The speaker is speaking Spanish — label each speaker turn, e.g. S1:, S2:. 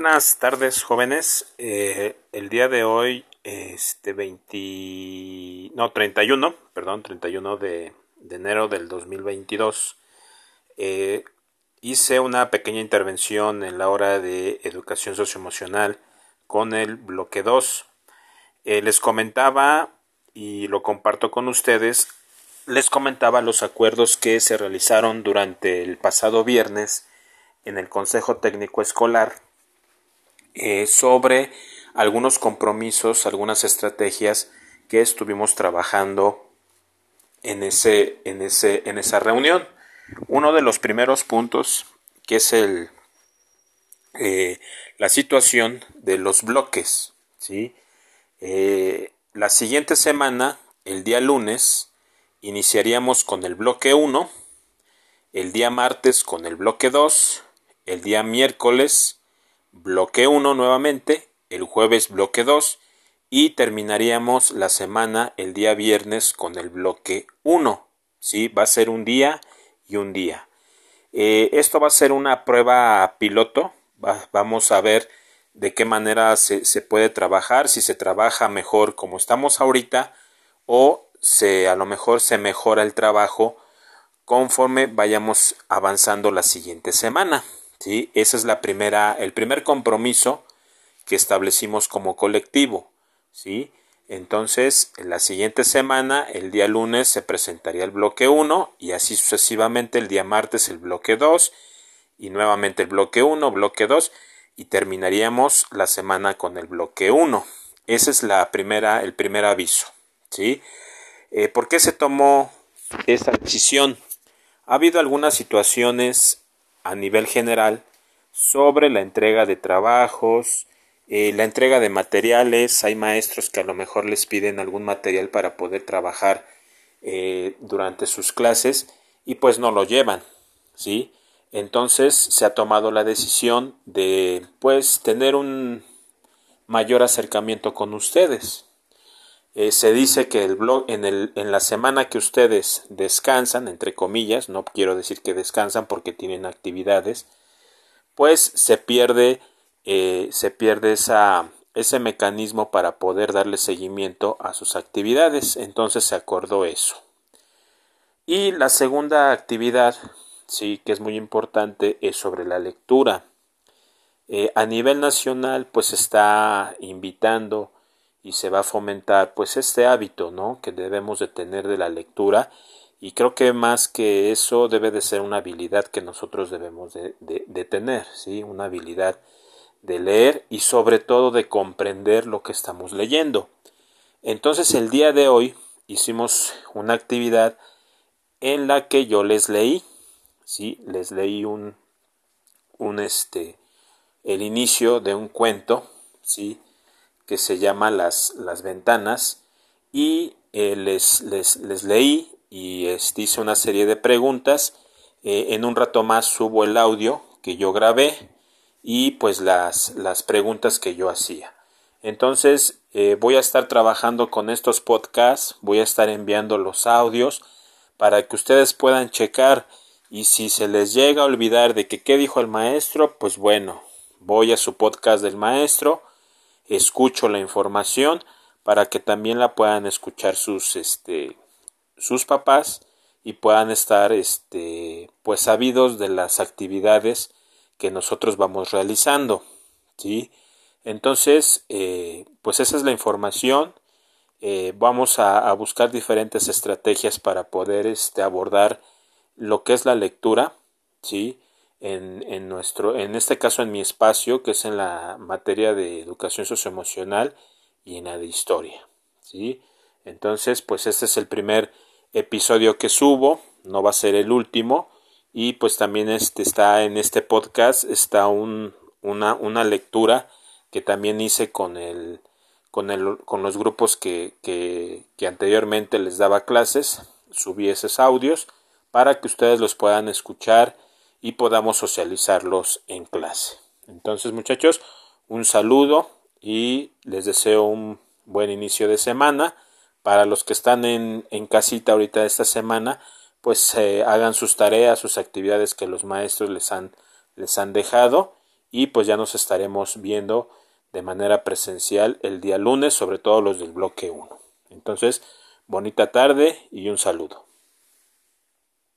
S1: Buenas tardes, jóvenes. Eh, el día de hoy, este 20, no, 31, perdón, 31 de, de enero del 2022, eh, hice una pequeña intervención en la hora de educación socioemocional con el bloque 2. Eh, les comentaba, y lo comparto con ustedes, les comentaba los acuerdos que se realizaron durante el pasado viernes en el Consejo Técnico Escolar eh, sobre algunos compromisos, algunas estrategias que estuvimos trabajando en, ese, en, ese, en esa reunión. Uno de los primeros puntos, que es el, eh, la situación de los bloques. ¿sí? Eh, la siguiente semana, el día lunes, iniciaríamos con el bloque 1, el día martes con el bloque 2, el día miércoles bloque 1 nuevamente, el jueves bloque 2 y terminaríamos la semana el día viernes con el bloque 1. ¿sí? Va a ser un día y un día. Eh, esto va a ser una prueba piloto. vamos a ver de qué manera se, se, puede trabajar, si se trabaja mejor como estamos ahorita o se, a lo mejor se mejora el trabajo conforme vayamos avanzando la siguiente semana. ¿Sí? Ese es la primera, el primer compromiso que establecimos como colectivo, ¿sí? Entonces, en la siguiente semana, el día lunes se presentaría el bloque 1 y así sucesivamente el día martes el bloque 2 y nuevamente el bloque 1, bloque 2 y terminaríamos la semana con el bloque 1. Ese es la primera, el primer aviso, ¿sí? Eh, ¿Por qué se tomó esta decisión? Ha habido algunas situaciones a nivel general sobre la entrega de trabajos, eh, la entrega de materiales. Hay maestros que a lo mejor les piden algún material para poder trabajar eh, durante sus clases y pues no lo llevan, ¿sí? Entonces se ha tomado la decisión de pues tener un mayor acercamiento con ustedes. Eh, se dice que el blog en, el, en la semana que ustedes descansan, entre comillas, no quiero decir que descansan porque tienen actividades, pues se pierde, eh, se pierde esa, ese mecanismo para poder darle seguimiento a sus actividades. Entonces se acordó eso. Y la segunda actividad, sí, que es muy importante, es sobre la lectura. Eh, a nivel nacional, pues está invitando y se va a fomentar pues este hábito ¿no? que debemos de tener de la lectura y creo que más que eso debe de ser una habilidad que nosotros debemos de, de, tener, ¿sí? una habilidad de leer y sobre todo de comprender lo que estamos leyendo. Entonces el día de hoy hicimos una actividad en la que yo les leí, ¿sí? les leí un, un este, el inicio de un cuento, ¿sí? Que se llama Las, las Ventanas y eh, les, les, les, leí y este, hice una serie de preguntas. Eh, en un rato más subo el audio que yo grabé y pues las, las preguntas que yo hacía. Entonces eh, voy a estar trabajando con estos podcasts, voy a estar enviando los audios para que ustedes puedan checar y si se les llega a olvidar de que qué dijo el maestro, pues bueno, voy a su podcast del maestro escucho la información para que también la puedan escuchar sus este sus papás y puedan estar este pues sabidos de las actividades que nosotros vamos realizando ¿sí? entonces eh, pues esa es la información eh, vamos a, a, buscar diferentes estrategias para poder este abordar lo que es la lectura ¿sí? En, nuestro, en este caso en mi espacio, que es en la materia de educación socioemocional y en la de historia. ¿sí? Entonces, pues este es el primer episodio que subo, no va a ser el último, y pues también este está en este podcast, está un, una, una lectura que también hice con el con, el, con los grupos que, que, que anteriormente les daba clases, subí esos audios para que ustedes los puedan escuchar y podamos socializarlos en clase. Entonces muchachos, un saludo y les deseo un buen inicio de semana. Para los que están en, en casita ahorita esta semana, pues eh, hagan sus tareas, sus actividades que los maestros les han, les han dejado y pues ya nos estaremos viendo de manera presencial el día lunes, sobre todo los del bloque 1. Entonces, bonita tarde y un saludo.